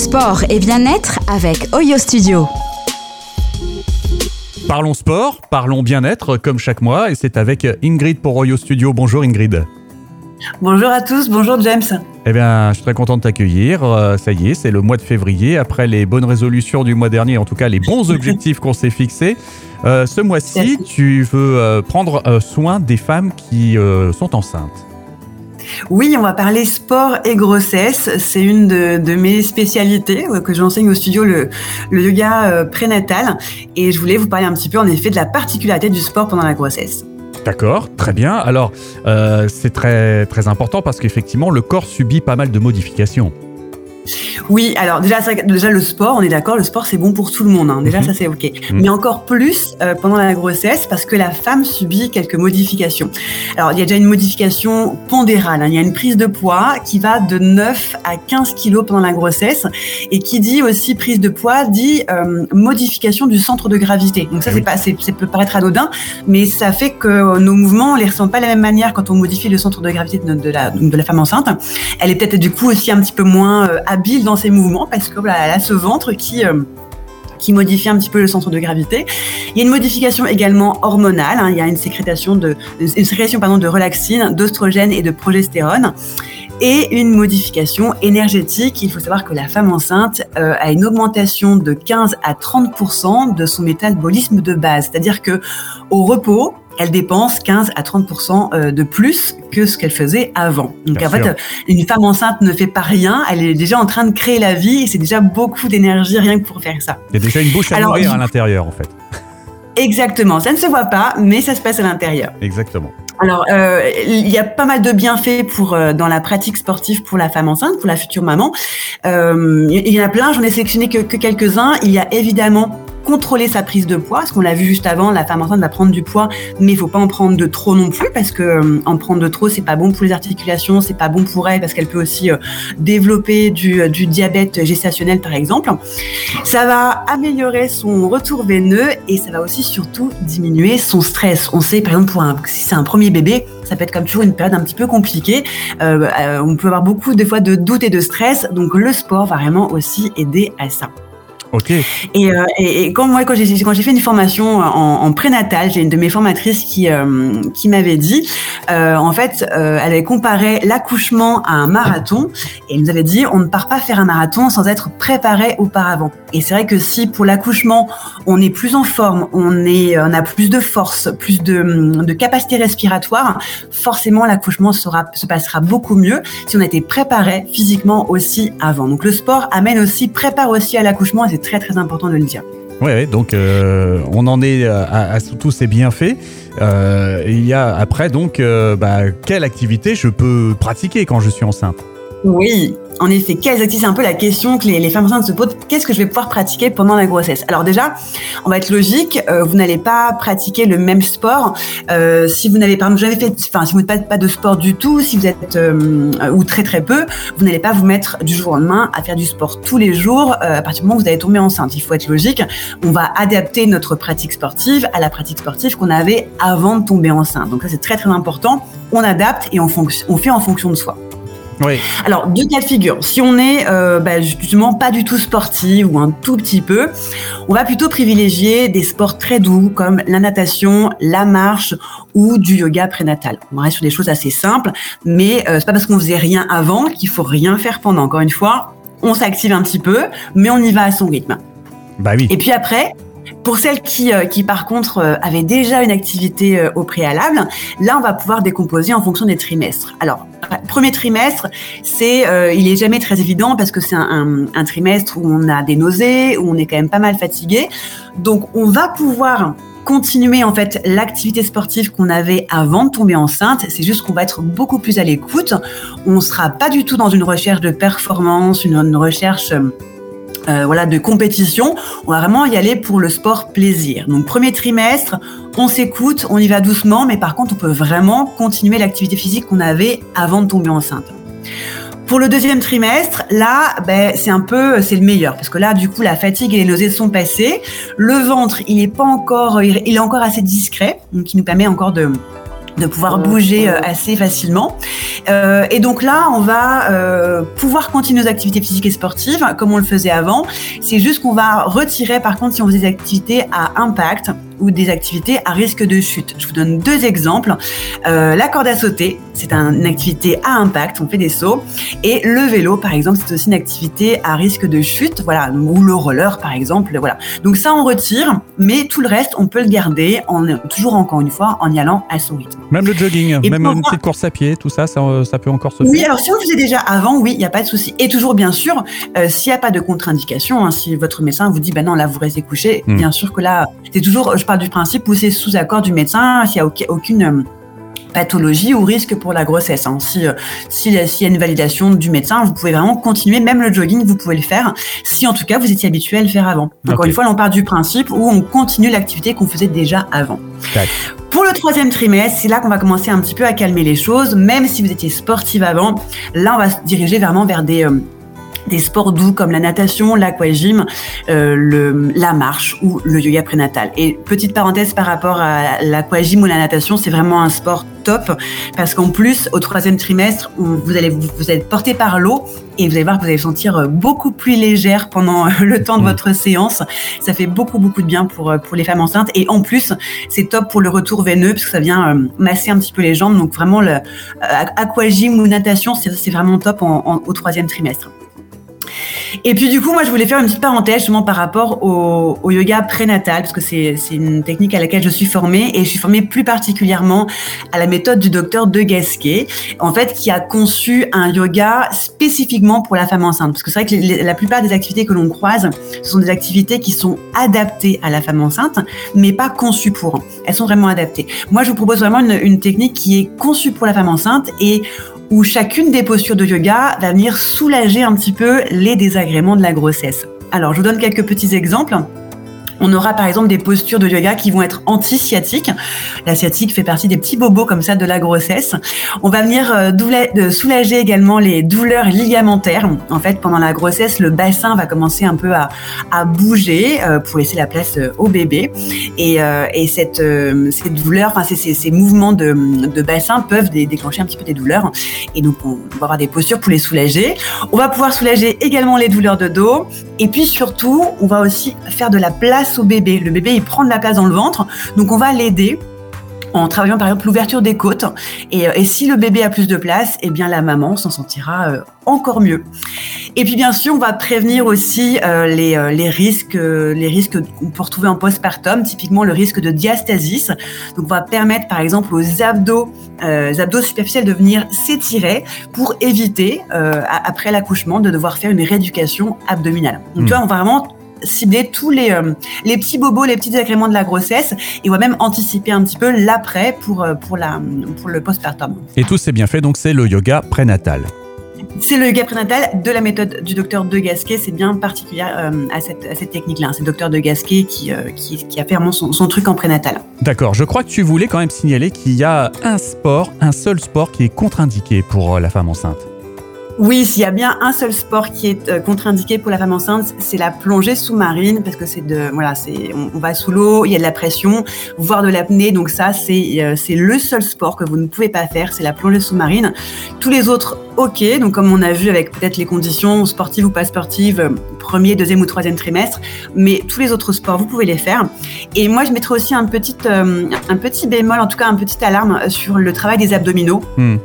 Sport et bien-être avec Oyo Studio. Parlons sport, parlons bien-être comme chaque mois et c'est avec Ingrid pour Oyo Studio. Bonjour Ingrid. Bonjour à tous, bonjour James. Eh bien, je suis très content de t'accueillir. Euh, ça y est, c'est le mois de février. Après les bonnes résolutions du mois dernier, en tout cas les bons objectifs qu'on s'est fixés, euh, ce mois-ci, tu veux euh, prendre soin des femmes qui sont enceintes. Oui, on va parler sport et grossesse. C'est une de, mes spécialités euh, que j'enseigne au studio, le, yoga euh, prénatal. Et je voulais vous parler un petit peu en effet de la particularité du sport pendant la grossesse. D'accord, très bien. Alors, euh, c'est très, très important parce qu'effectivement, le corps subit pas mal de modifications. Oui, alors déjà, déjà le sport, on est d'accord, le sport c'est bon pour tout le monde. Hein. Déjà, mhm. ça c'est ok. Mhm. Mais encore plus euh, pendant la grossesse parce que la femme subit quelques modifications. Alors il y a déjà une modification pondérale. Hein. Il y a une prise de poids qui va de 9 à 15 kilos pendant la grossesse et qui dit aussi prise de poids dit euh, modification du centre de gravité. Donc ça, eh c'est pas, ça peut paraître anodin, mais ça fait que nos mouvements, on les ressent pas de la même manière quand on modifie le centre de gravité de, la, de la femme enceinte. Elle est peut-être du coup aussi un petit peu moins euh, habile dans ses mouvements parce que voilà, a ce ventre qui euh, qui modifie un petit peu le centre de gravité. Il y a une modification également hormonale. Hein. il y a une sécrétation de une sécrétion pardon de relaxine, d'oestrogène et de progestérone. Et une modification énergétique. Il faut savoir que la femme enceinte euh, a une augmentation de 15 à 30 de son métabolisme de base. C'est-à-dire que au repos, elle dépense 15 à 30 euh, de plus que ce qu'elle faisait avant. Donc en fait, une femme enceinte ne fait pas rien, elle est déjà en train de créer la vie et c'est déjà beaucoup d'énergie rien que pour faire ça. Il y a déjà une bouche à nourrir à l'intérieur en fait. Exactement, ça ne se voit pas, mais ça se passe à l'intérieur. Exactement. Alors, euh, il y a pas mal de bienfaits pour euh, dans la pratique sportive pour la femme enceinte, pour la future maman. il y en a plein, j'en ai sélectionné que, que quelques-uns. Il y a évidemment contrôler sa prise de poids, parce qu'on l'a vu juste avant, la femme enceinte va prendre du poids, mais il faut pas en prendre de trop non plus, parce que euh, en prendre de trop, c'est pas bon pour les articulations, c'est pas bon pour elle, parce qu'elle peut aussi euh, développer du, euh, du, diabète gestationnel, par exemple. Ça va améliorer son retour veineux et ça va aussi surtout diminuer son stress. On sait, par exemple, pour si c'est un premier bébé, ça peut être comme toujours une période un petit peu compliquée. on peut avoir beaucoup de fois de doutes et de stress, donc le sport va vraiment aussi aider à ça. Euh, et, quand moi, quand j'ai fait une formation en, prénatal, j'ai une de mes formatrices qui euh, m'avait dit, euh, en fait, elle avait comparé l'accouchement à un marathon et elle nous avait dit, on ne part pas faire un marathon sans être préparé auparavant. Et c'est vrai que si pour l'accouchement, on est plus en forme, on est, on a plus de force, plus de, capacité respiratoire, forcément l'accouchement se passera beaucoup mieux si on a été préparé physiquement aussi avant. Donc le sport amène aussi, prépare aussi à l'accouchement très très important de le dire. Oui, donc euh, on en est à, tous ces bienfaits. Euh, il y a après donc euh, bah, quelle activité je peux pratiquer quand je suis enceinte? Oui, en effet, quelles activités C'est un peu la question que les, femmes enceintes se posent. Qu'est-ce que je vais pouvoir pratiquer pendant la grossesse? Alors déjà, on va être logique. Euh, vous n'allez pas pratiquer le même sport euh, si vous n'avez pas jamais fait, enfin si vous n'avez pas, de sport du tout, si vous êtes euh, ou très très peu, vous n'allez pas vous mettre du jour au lendemain à faire du sport tous les jours à partir du moment où vous allez tomber enceinte. Il faut être logique. On va adapter notre pratique sportive à la pratique sportive qu'on avait avant de tomber enceinte. Donc ça c'est très très important. On adapte et on, on fait en fonction de soi. Oui. Alors, deux cas de figure. Si on est euh, bah, justement pas du tout sportif ou un tout petit peu, on va plutôt privilégier des sports très doux comme la natation, la marche ou du yoga prénatal. On reste sur des choses assez simples, mais euh, c'est pas parce qu'on faisait rien avant qu'il faut rien faire pendant. Encore une fois, on s'active un petit peu, mais on y va à son rythme. Bah oui. Et puis après, pour celles qui, euh, qui par contre euh, avaient déjà une activité euh, au préalable, là on va pouvoir décomposer en fonction des trimestres. Alors premier trimestre, c'est il est jamais très évident parce que c'est un, trimestre où on a des nausées, où on est quand même pas mal fatigué. Donc on va pouvoir continuer en fait l'activité sportive qu'on avait avant de tomber enceinte. C'est juste qu'on va être beaucoup plus à l'écoute. On sera pas du tout dans une recherche de performance, une recherche euh, voilà, de compétition. On va vraiment y aller pour le sport plaisir. Donc premier trimestre, on s'écoute, on y va doucement, mais par contre, on peut vraiment continuer l'activité physique qu'on avait avant de tomber enceinte. Pour le deuxième trimestre, là, ben, c'est un peu, c'est le meilleur parce que là, du coup, la fatigue et les nausées sont passées. Le ventre, il est pas encore, il est encore assez discret, donc qui nous permet encore de de pouvoir bouger euh, assez facilement. Euh, et donc là, on va euh, pouvoir continuer nos activités physiques et sportives comme on le faisait avant. C'est juste qu'on va retirer, par contre, si on faisait des activités à impact, ou des activités à risque de chute. Je vous donne deux exemples. Euh, la corde à sauter, c'est une activité à impact, on fait des sauts. Et le vélo, par exemple, c'est aussi une activité à risque de chute, voilà, ou le roller, par exemple, voilà. Donc ça, on retire, mais tout le reste, on peut le garder, en, toujours encore une fois, en y allant à son rythme. Même le jogging, même une petite course à pied, tout ça, ça, ça peut encore se faire. Oui, alors si on faisait déjà avant, oui, il n'y a pas de souci. Et toujours, bien sûr, euh, s'il n'y a pas de contre-indication, hein, si votre médecin vous dit, ben non, là, vous restez couché, hmm. bien sûr que là, c'est toujours, je du principe où c'est sous accord du médecin, s'il n'y a aucune euh, pathologie ou risque pour la grossesse. Hein. Si euh, s'il y a une validation du médecin, vous pouvez vraiment continuer, même le jogging, vous pouvez le faire, si en tout cas vous étiez habitué à le faire avant. Encore une fois, on part du principe où on continue l'activité qu'on faisait déjà avant. Pour le troisième trimestre, c'est là qu'on va commencer un petit peu à calmer les choses, même si vous étiez sportive avant, là on va se diriger vraiment vers des... Euh, des sports doux comme la natation, l'aquagym, euh, la marche ou le yoga prénatal. Et petite parenthèse par rapport à l'aquagym ou la natation, c'est vraiment un sport top parce qu'en plus, au troisième trimestre, vous allez vous, êtes porté par l'eau et vous allez voir que vous allez vous sentir beaucoup plus légère pendant le temps de mmh. votre séance. Ça fait beaucoup beaucoup de bien pour pour les femmes enceintes et en plus, c'est top pour le retour veineux parce que ça vient euh, masser un petit peu les jambes. Donc vraiment, le euh, aquagym ou natation, c'est vraiment top en, au troisième trimestre. Et puis du coup, moi, je voulais faire une petite parenthèse justement par rapport au, yoga prénatal, parce que c'est une technique à laquelle je suis formée, et je suis formée plus particulièrement à la méthode du docteur De Gasquet, en fait, qui a conçu un yoga spécifiquement pour la femme enceinte. Parce que c'est vrai que la plupart des activités que l'on croise, ce sont des activités qui sont adaptées à la femme enceinte, mais pas conçues pour. Elles sont vraiment adaptées. Moi, je vous propose vraiment une, une technique qui est conçue pour la femme enceinte et où chacune des postures de yoga va venir soulager un petit peu les désagréments de la grossesse. Alors, je vous donne quelques petits exemples. On aura par exemple des postures de yoga qui vont être anti-sciatiques. La sciatique fait partie des petits bobos comme ça de la grossesse. On va venir euh, soulager également les douleurs ligamentaires. En fait, pendant la grossesse, le bassin va commencer un peu à, bouger euh, pour laisser la place euh, au bébé. Et, enfin ces, ces, mouvements de, bassin peuvent déclencher un petit peu des douleurs. Et donc, on va avoir des postures pour les soulager. On va pouvoir soulager également les douleurs de dos. Et puis surtout, on va aussi faire de la place au bébé. Le bébé, il prend de la place dans le ventre, donc on va l'aider en travaillant par exemple l'ouverture des côtes. Et, euh, et, si le bébé a plus de place, eh bien la maman s'en sentira euh, encore mieux. Et puis bien sûr, on va prévenir aussi euh, les, les, risques, les risques qu'on peut retrouver en postpartum, typiquement le risque de diastasis. Donc on va permettre par exemple aux abdos, abdos superficiels de venir s'étirer pour éviter après l'accouchement de devoir faire une rééducation abdominale. Donc tu hmm. vois, on va vraiment cibler tous les, euh, les petits bobos, les petits agréments de la grossesse et on va même anticiper un petit peu l'après pour, euh, pour, la, pour le postpartum. Et tout c'est bien fait, donc c'est le yoga prénatal. C'est le yoga prénatal de la méthode du docteur De Gasquet. C'est bien particulier euh, à cette, à cette technique-là. C'est le docteur De Gasquet qui, qui, qui, a fait vraiment son, son truc en prénatal. D'accord. Je crois que tu voulais quand même signaler qu'il y a un sport, un seul sport qui est contre-indiqué pour la femme enceinte. Oui, s'il y a bien un seul sport qui est euh, contre-indiqué pour la femme enceinte, c'est la plongée sous-marine parce que c'est de voilà, c'est on, va sous l'eau, il y a de la pression, voire de l'apnée. Donc ça, c'est euh, c'est le seul sport que vous ne pouvez pas faire, c'est la plongée sous-marine. Tous les autres, ok. Donc comme on a vu avec peut-être les conditions sportives ou pas sportives, euh, premier, deuxième ou troisième trimestre, mais tous les autres sports, vous pouvez les faire. Et moi, je mettrai aussi un petit un petit bémol, en tout cas un petit alarme sur le travail des abdominaux. Hmm.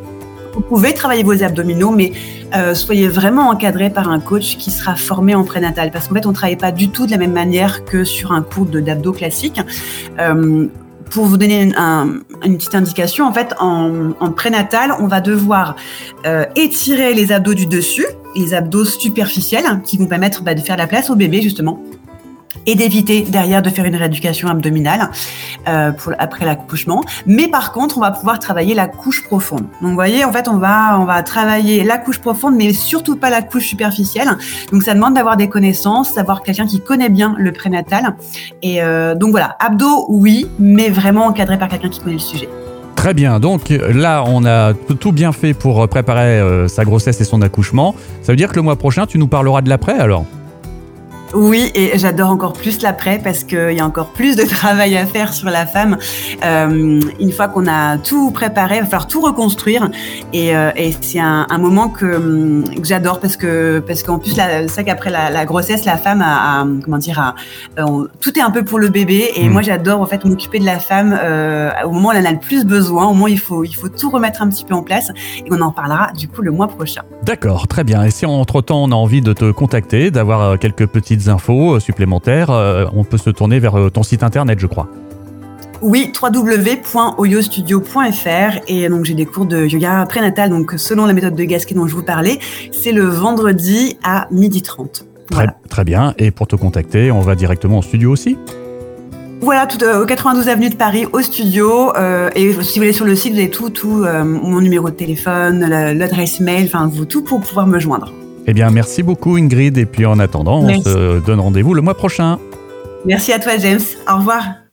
Vous pouvez travailler vos abdominaux, mais euh, soyez vraiment encadré par un coach qui sera formé en prénatal. Parce qu'en fait, on ne travaille pas du tout de la même manière que sur un cours d'abdos classique. Euh, pour vous donner une, petite indication, en fait, en, prénatal, on va devoir euh, étirer les abdos du dessus, les abdos superficiels, qui vont permettre bah, de faire la place au bébé, justement et d'éviter derrière de faire une rééducation abdominale euh, après l'accouchement. Mais par contre, on va pouvoir travailler la couche profonde. Donc, vous voyez, en fait, on va, on va travailler la couche profonde, mais surtout pas la couche superficielle. Donc, ça demande d'avoir des connaissances, d'avoir quelqu'un qui connaît bien le prénatal. Et euh, donc, voilà, abdos, oui, mais vraiment encadré par quelqu'un qui connaît le sujet. Très bien, donc là on a tout bien fait pour préparer euh, sa grossesse et son accouchement. Ça veut dire que le mois prochain tu nous parleras de l'après alors? Oui, et j'adore encore plus l'après parce qu'il y a encore plus de travail à faire sur la femme. Euh, une fois qu'on a tout préparé, il va falloir tout reconstruire. Et, euh, et c'est un, un, moment que, que j'adore parce que parce qu'en plus, ça qu'après la, la, grossesse, la femme a, a comment dire, a, euh, tout est un peu pour le bébé. Et mmh. moi, j'adore en fait m'occuper de la femme euh, au moment où elle en a le plus besoin. Au moment où il faut il faut tout remettre un petit peu en place. Et on en parlera du coup le mois prochain. D'accord, très bien. Et si entre temps on a envie de te contacter, d'avoir quelques petites infos euh, supplémentaires, euh, on peut se tourner vers euh, ton site internet, je crois. Oui, www.oyostudio.fr et donc j'ai des cours de yoga prénatal donc selon la méthode de Gasquet dont je vous parlais, c'est le vendredi à 12h30. Voilà. Très, très, bien et pour te contacter, on va directement au studio aussi? Voilà, tout, euh, au 92 avenue de Paris, au studio. Euh, et si vous allez sur le site, vous avez tout, tout euh, mon numéro de téléphone, l'adresse mail, enfin, vous tout pour pouvoir me joindre. Eh bien, merci beaucoup Ingrid. Et puis en attendant, merci. on se donne rendez-vous le mois prochain. Merci à toi James. Au revoir.